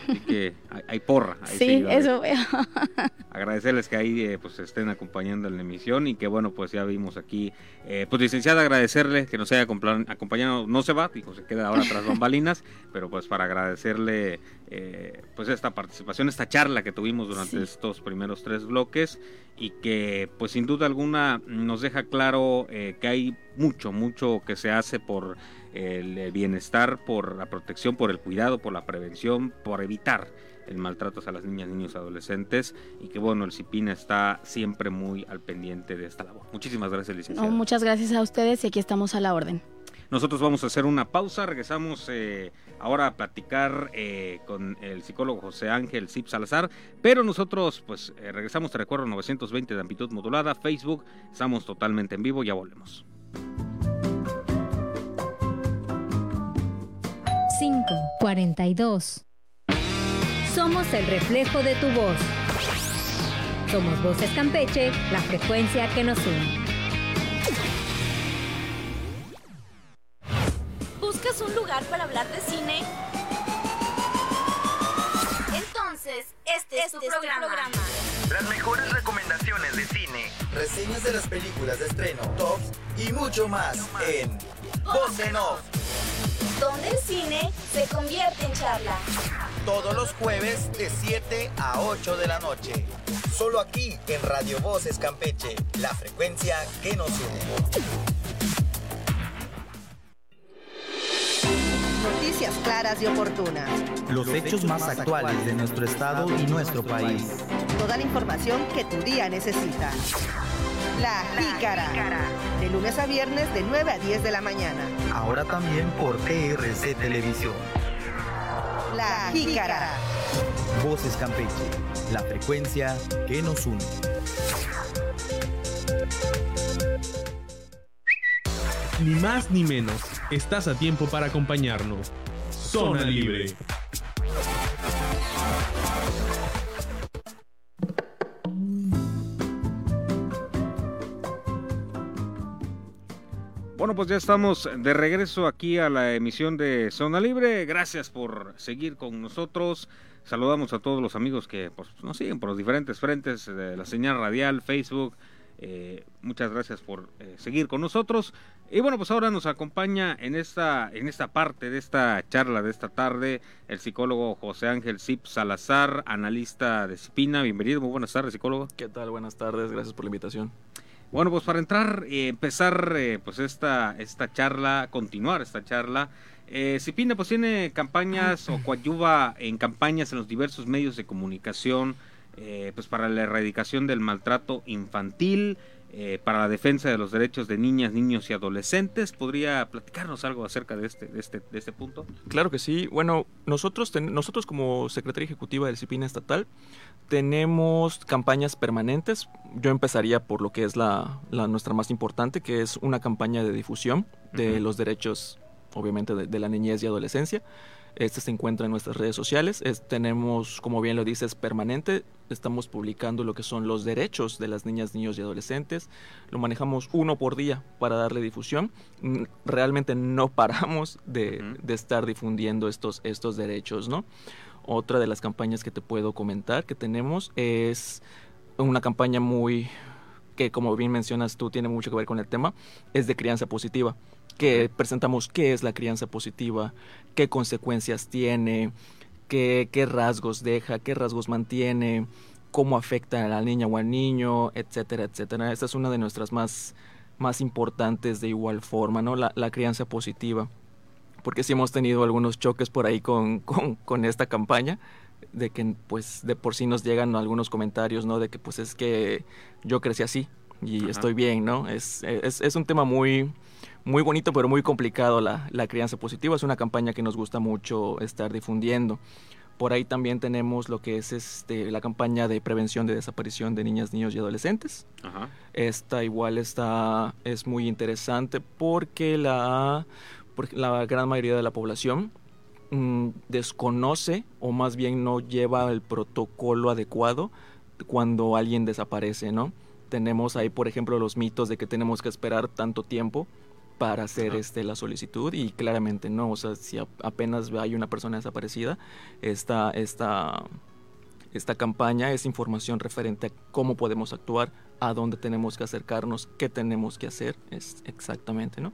Así que hay, porra. sí, eso veo. Agradecerles que ahí eh, pues estén acompañando en la emisión y que bueno, pues ya vimos aquí. Eh, pues licenciada, agradecerle que nos haya acompañado. No se va, dijo, se queda ahora tras bambalinas, pero pues para agradecerle eh, pues esta participación, esta charla que tuvimos durante estos primeros tres bloques y que pues sin duda alguna nos deja claro que hay mucho, mucho que se hace por el bienestar, por la protección, por el cuidado, por la prevención, por evitar el maltrato a las niñas, niños, adolescentes y que bueno, el CIPINA está siempre muy al pendiente de esta labor. Muchísimas gracias, licenciada. muchas gracias a ustedes y aquí estamos a la orden. Nosotros vamos a hacer una pausa, regresamos eh, ahora a platicar eh, con el psicólogo José Ángel Zip Salazar, pero nosotros pues eh, regresamos, te recuerdo, 920 de amplitud modulada, Facebook, estamos totalmente en vivo, ya volvemos. 42. Somos el reflejo de tu voz. Somos Voces Campeche, la frecuencia que nos une. ¿Buscas un lugar para hablar de cine? Entonces, este, es, tu, este programa. Las mejores recomendaciones de cine, reseñas de las películas de estreno, tops y mucho más en Voz en Off donde el cine se convierte en charla. Todos los jueves de 7 a 8 de la noche. Solo aquí en Radio Voces Campeche, la frecuencia que nos une. Noticias claras y oportunas. Los hechos más actuales de nuestro estado y nuestro país. Toda la información que tu día necesita. La Jícara. De lunes a viernes de 9 a 10 de la mañana. Ahora también por TRC Televisión. La Jícara. Voces Campeche. La frecuencia que nos une. Ni más ni menos. Estás a tiempo para acompañarnos. Zona Libre. Bueno, pues ya estamos de regreso aquí a la emisión de Zona Libre. Gracias por seguir con nosotros. Saludamos a todos los amigos que pues, nos siguen por los diferentes frentes de la señal radial, Facebook. Eh, muchas gracias por eh, seguir con nosotros. Y bueno, pues ahora nos acompaña en esta, en esta parte de esta charla de esta tarde el psicólogo José Ángel Zip Salazar, analista de Cipina. Bienvenido, muy buenas tardes, psicólogo. ¿Qué tal? Buenas tardes, gracias por la invitación. Bueno, pues para entrar y empezar eh, pues esta, esta charla, continuar esta charla, eh, Cipina pues tiene campañas o coadyuva en campañas en los diversos medios de comunicación eh, pues para la erradicación del maltrato infantil, eh, para la defensa de los derechos de niñas, niños y adolescentes. ¿Podría platicarnos algo acerca de este, de este, de este punto? Claro que sí. Bueno, nosotros, nosotros como Secretaría Ejecutiva del CIPINA Estatal tenemos campañas permanentes. Yo empezaría por lo que es la, nuestra más importante, que es una campaña de difusión de los derechos, obviamente, de, la niñez y adolescencia. Este se encuentra en nuestras redes sociales. tenemos, como bien lo dices, permanente. Estamos publicando lo que son los derechos de las niñas, niños y adolescentes. Lo manejamos uno por día para darle difusión. Realmente no paramos de, de estar difundiendo estos, estos derechos, ¿no? Otra de las campañas que te puedo comentar que tenemos es una campaña muy que como bien mencionas tú tiene mucho que ver con el tema, es de crianza positiva, que presentamos qué es la crianza positiva, qué consecuencias tiene, qué, qué rasgos deja, qué rasgos mantiene, cómo afecta a la niña o al niño, etcétera, etcétera. Esta es una de nuestras más, más importantes de igual forma, ¿no? La, la crianza positiva porque sí hemos tenido algunos choques por ahí con, con, esta campaña, de que pues de por sí nos llegan algunos comentarios, ¿no? De que pues es que yo crecí así y estoy bien, ¿no? Es, es, es, un tema muy, muy bonito, pero muy complicado la, la crianza positiva. Es una campaña que nos gusta mucho estar difundiendo. Por ahí también tenemos lo que es este, la campaña de prevención de desaparición de niñas, niños y adolescentes. Esta igual está, es muy interesante porque la porque la gran mayoría de la población mm, desconoce o más bien no lleva el protocolo adecuado cuando alguien desaparece, ¿no? Tenemos ahí, por ejemplo, los mitos de que tenemos que esperar tanto tiempo para hacer este la solicitud y claramente no, o sea, si apenas hay una persona desaparecida, esta, esta, esta campaña es información referente a cómo podemos actuar, a dónde tenemos que acercarnos, qué tenemos que hacer, es exactamente, ¿no?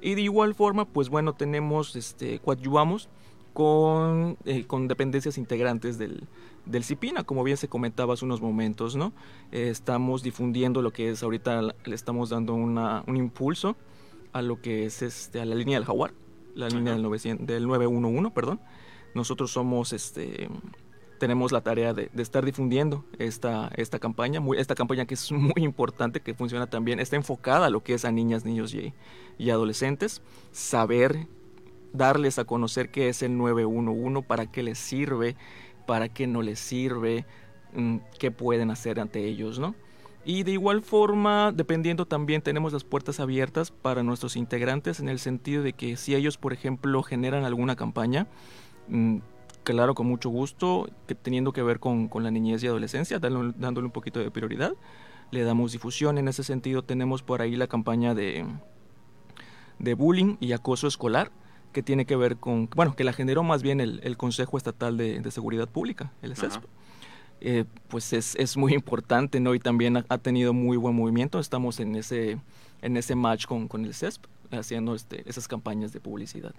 Y de igual forma, pues bueno, tenemos, este, coadyuvamos con, eh, con dependencias integrantes del, del CIPINA, como bien se comentaba hace unos momentos, ¿no? Eh, estamos difundiendo lo que es, ahorita le estamos dando una, un impulso a lo que es este, a la línea del Jaguar, la línea del, 900, del 911, perdón. Nosotros somos, este, tenemos la tarea de, estar difundiendo esta, esta campaña, muy, esta campaña que es muy importante, que funciona también, está enfocada a lo que es a niñas, niños y, y adolescentes, saber darles a conocer qué es el 911, para qué les sirve, para qué no les sirve, mm, qué pueden hacer ante ellos, ¿no? Y de igual forma, dependiendo también, tenemos las puertas abiertas para nuestros integrantes en el sentido de que si ellos, por ejemplo, generan alguna campaña, mm, claro, con mucho gusto, que teniendo que ver con, la niñez y adolescencia, dándole, un poquito de prioridad, le damos difusión. En ese sentido, tenemos por ahí la campaña de, de bullying y acoso escolar, que tiene que ver con, bueno, que la generó más bien el, Consejo Estatal de, Seguridad Pública, el CESP. Eh, pues es, es, muy importante, ¿no? Y también ha, tenido muy buen movimiento. Estamos en ese, en ese match con, con el CESP, haciendo este, esas campañas de publicidad.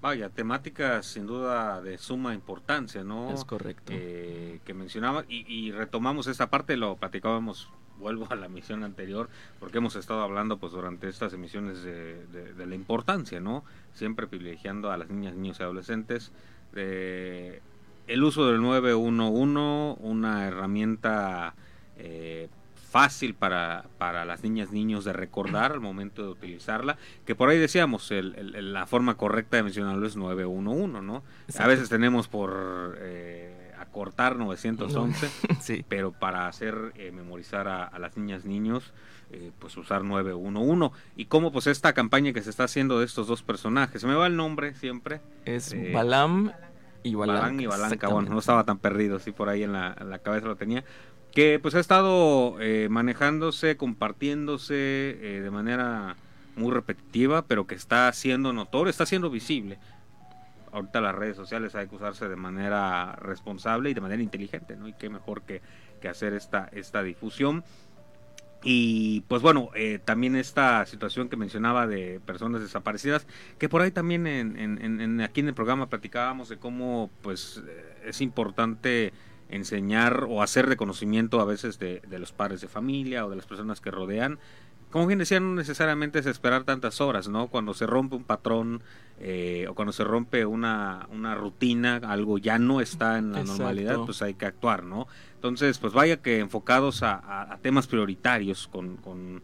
Vaya, temáticas sin duda de suma importancia, ¿no? Es correcto. Eh, que mencionaba y, y, retomamos esta parte, lo platicábamos, vuelvo a la misión anterior, porque hemos estado hablando pues durante estas emisiones de, de la importancia, ¿no? Siempre privilegiando a las niñas, niños y adolescentes. De, el uso del 911, una herramienta eh, fácil para, para las niñas niños de recordar al momento de utilizarla, que por ahí decíamos, el, la forma correcta de mencionarlo es 911, ¿no? A veces tenemos por eh, acortar 911, sí. pero para hacer eh, memorizar a, las niñas niños, pues usar 911. Y cómo pues esta campaña que se está haciendo de estos dos personajes, se me va el nombre siempre. Es Balam y Balán. y Balanca, bueno, no estaba tan perdido, sí, por ahí en la, en la cabeza lo tenía. Que pues ha estado eh, manejándose, compartiéndose eh, de manera muy repetitiva, pero que está siendo notorio, está siendo visible. Ahorita las redes sociales hay que usarse de manera responsable y de manera inteligente, ¿no? Y qué mejor que, que hacer esta, esta difusión. Y pues bueno, eh, también esta situación que mencionaba de personas desaparecidas, que por ahí también en, en, aquí en el programa platicábamos de cómo pues eh, es importante enseñar o hacer reconocimiento a veces de, de, los padres de familia o de las personas que rodean como bien decía, no necesariamente es esperar tantas horas, ¿no? Cuando se rompe un patrón eh, o cuando se rompe una, una rutina, algo ya no está en la normalidad, pues hay que actuar, ¿no? Entonces, pues vaya que enfocados a, temas prioritarios con, con,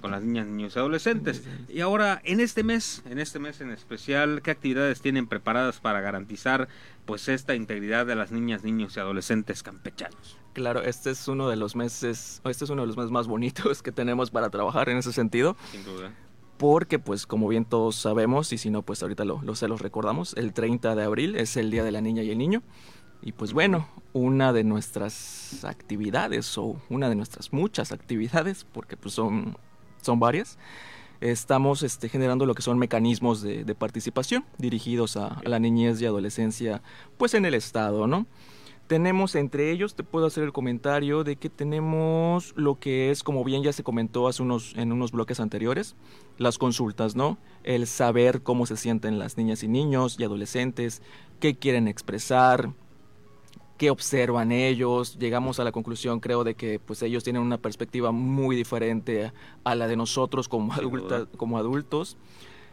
con, las niñas, niños y adolescentes. Y ahora, en este mes, en este mes en especial, ¿qué actividades tienen preparadas para garantizar pues esta integridad de las niñas, niños y adolescentes campechanos? Claro, este es uno de los meses, este es uno de los meses más bonitos que tenemos para trabajar en ese sentido. Sin duda. Porque, pues, como bien todos sabemos, y si no, pues ahorita lo, se los recordamos, el 30 de abril es el Día de la Niña y el Niño. Y pues bueno, una de nuestras actividades, o una de nuestras muchas actividades, porque pues son, son varias, estamos este, generando lo que son mecanismos de, participación dirigidos a, a, la niñez y adolescencia, pues en el Estado, ¿no? Tenemos entre ellos, te puedo hacer el comentario de que tenemos lo que es, como bien ya se comentó hace unos, en unos bloques anteriores, las consultas, ¿no? El saber cómo se sienten las niñas y niños y adolescentes, qué quieren expresar, qué observan ellos. Llegamos a la conclusión, creo, de que pues ellos tienen una perspectiva muy diferente a la de nosotros como, como adultos.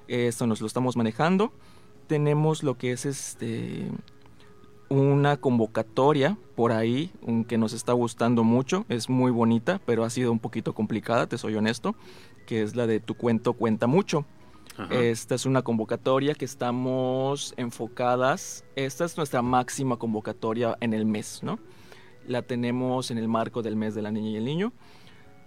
Esto nos lo estamos manejando. Tenemos lo que es este una convocatoria por ahí que nos está gustando mucho, es muy bonita, pero ha sido un poquito complicada, te soy honesto, que es la de Tu cuento cuenta mucho. Esta es una convocatoria que estamos enfocadas, esta es nuestra máxima convocatoria en el mes, ¿no? La tenemos en el marco del mes de la niña y el niño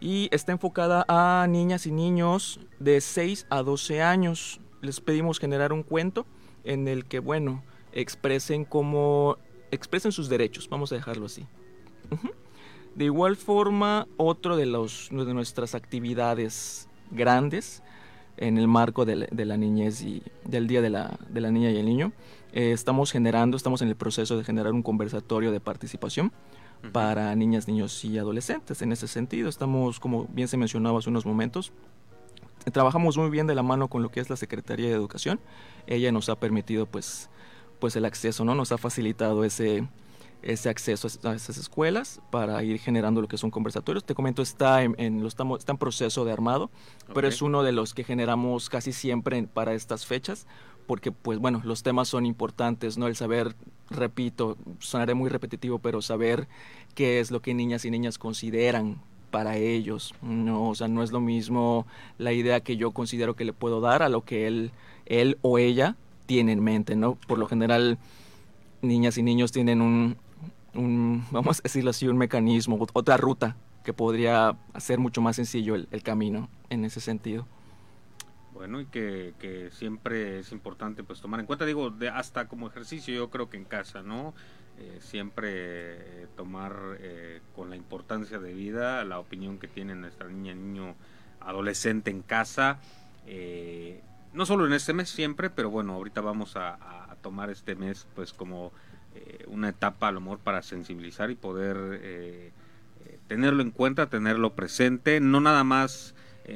y está enfocada a niñas y niños de 6 a 12 años. Les pedimos generar un cuento en el que, bueno, expresen cómo expresen sus derechos, vamos a dejarlo así. De igual forma, otro de, los, de nuestras actividades grandes en el marco de la, niñez y del Día de la, de la Niña y el Niño, eh, estamos generando, estamos en el proceso de generar un conversatorio de participación para niñas, niños y adolescentes. En ese sentido, estamos, como bien se mencionaba hace unos momentos, trabajamos muy bien de la mano con lo que es la Secretaría de Educación. Ella nos ha permitido, pues, pues el acceso, ¿no? Nos ha facilitado ese, ese acceso a esas escuelas para ir generando lo que son conversatorios. Te comento, está en, lo estamos, está en proceso de armado, pero es uno de los que generamos casi siempre para estas fechas, porque pues bueno, los temas son importantes, ¿no? El saber, repito, sonaré muy repetitivo, pero saber qué es lo que niñas y niñas consideran para ellos, ¿no? O sea, no es lo mismo la idea que yo considero que le puedo dar a lo que él, él o ella tiene en mente, ¿no? Por lo general, niñas y niños tienen un, vamos a decirlo así, un mecanismo, otra ruta que podría hacer mucho más sencillo el, camino en ese sentido. Bueno, y que, siempre es importante pues tomar en cuenta, digo, de hasta como ejercicio, yo creo que en casa, ¿no? Eh, siempre eh, tomar eh, con la importancia de vida la opinión que tiene nuestra niña, niño, adolescente en casa, no solo en este mes siempre, pero bueno, ahorita vamos a, tomar este mes pues como eh, una etapa a lo para sensibilizar y poder eh, eh, tenerlo en cuenta, tenerlo presente, no nada más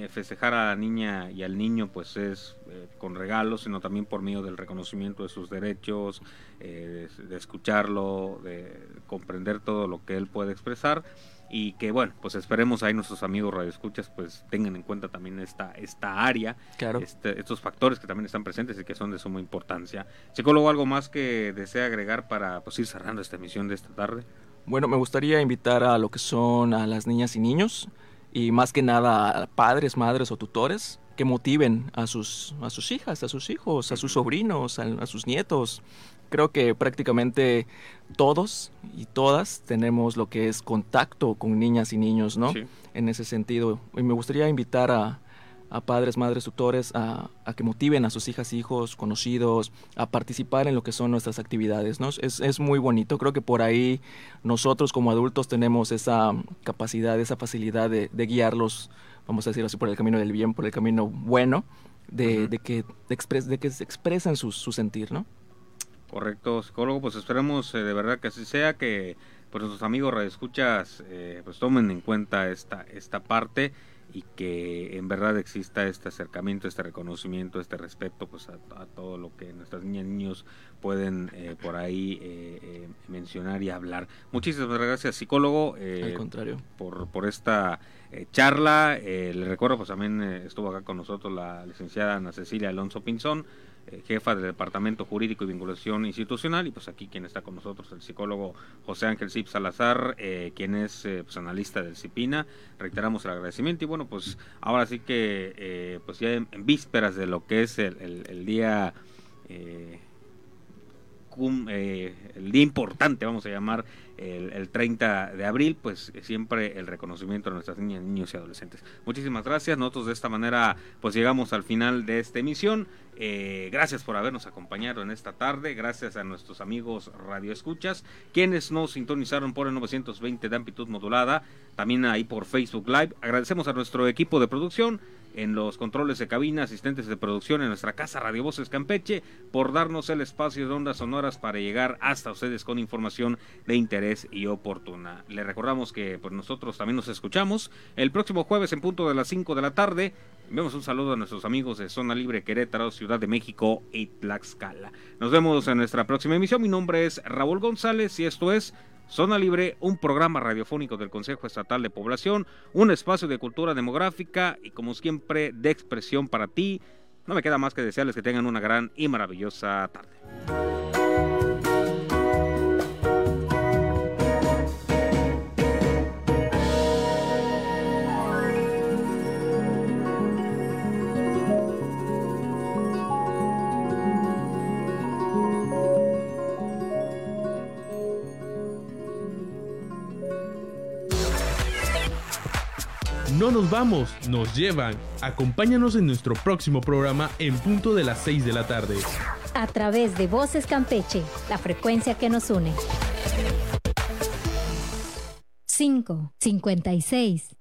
festejar a la niña y al niño pues es con regalos, sino también por medio del reconocimiento de sus derechos, de, escucharlo, de comprender todo lo que él puede expresar y que bueno, pues esperemos ahí nuestros amigos radioescuchas pues tengan en cuenta también esta, esta área, este, estos factores que también están presentes y que son de suma importancia. Psicólogo, ¿algo más que desea agregar para pues, ir cerrando esta emisión de esta tarde? Bueno, me gustaría invitar a lo que son a las niñas y niños y más que nada padres, madres o tutores que motiven a sus, a sus hijas, a sus hijos, a sus sobrinos, a sus nietos creo que prácticamente todos y todas tenemos lo que es contacto con niñas y niños, ¿no? En ese sentido. Y me gustaría invitar a, padres, madres, tutores a, que motiven a sus hijas, hijos, conocidos a participar en lo que son nuestras actividades, ¿no? Es, es muy bonito. Creo que por ahí nosotros como adultos tenemos esa capacidad, esa facilidad de, guiarlos, vamos a decir así, por el camino del bien, por el camino bueno, de, que, de, de que se expresen su, su sentir, ¿no? Correcto, psicólogo, pues esperemos eh, de verdad que así sea, que pues nuestros amigos radioescuchas eh, pues tomen en cuenta esta, esta parte y que en verdad exista este acercamiento, este reconocimiento, este respeto pues a, todo lo que nuestras niñas y niños pueden eh, por ahí eh, mencionar y hablar. Muchísimas gracias psicólogo Al contrario. por, por esta charla. le recuerdo pues también estuvo acá con nosotros la licenciada Ana Cecilia Alonso Pinzón eh, jefa del Departamento Jurídico y Vinculación Institucional, y pues aquí quien está con nosotros, el psicólogo José Ángel Zip Salazar, eh, quien es eh, pues, analista del CIPINA. Reiteramos el agradecimiento y bueno, pues ahora sí que pues ya en, vísperas de lo que es el, el día... el día importante, vamos a llamar el, el, 30 de abril, pues siempre el reconocimiento a nuestras niñas, niños y adolescentes. Muchísimas gracias. Nosotros de esta manera pues llegamos al final de esta emisión. Eh, gracias por habernos acompañado en esta tarde. Gracias a nuestros amigos Radio Escuchas, quienes nos sintonizaron por el 920 de amplitud modulada, también ahí por Facebook Live. Agradecemos a nuestro equipo de producción en los controles de cabina, asistentes de producción en nuestra casa Radio Voces Campeche, por darnos el espacio de ondas sonoras para llegar hasta ustedes con información de interés y oportuna. Le recordamos que pues, nosotros también nos escuchamos el próximo jueves en punto de las 5 de la tarde Enviamos un saludo a nuestros amigos de Zona Libre Querétaro, Ciudad de México y Tlaxcala. Nos vemos en nuestra próxima emisión. Mi nombre es Raúl González y esto es Zona Libre, un programa radiofónico del Consejo Estatal de Población, un espacio de cultura demográfica y como siempre de expresión para ti. No me queda más que desearles que tengan una gran y maravillosa tarde. No nos vamos, nos llevan. Acompáñanos en nuestro próximo programa en punto de las 6 de la tarde. A través de Voces Campeche, la frecuencia que nos une. 5, 56,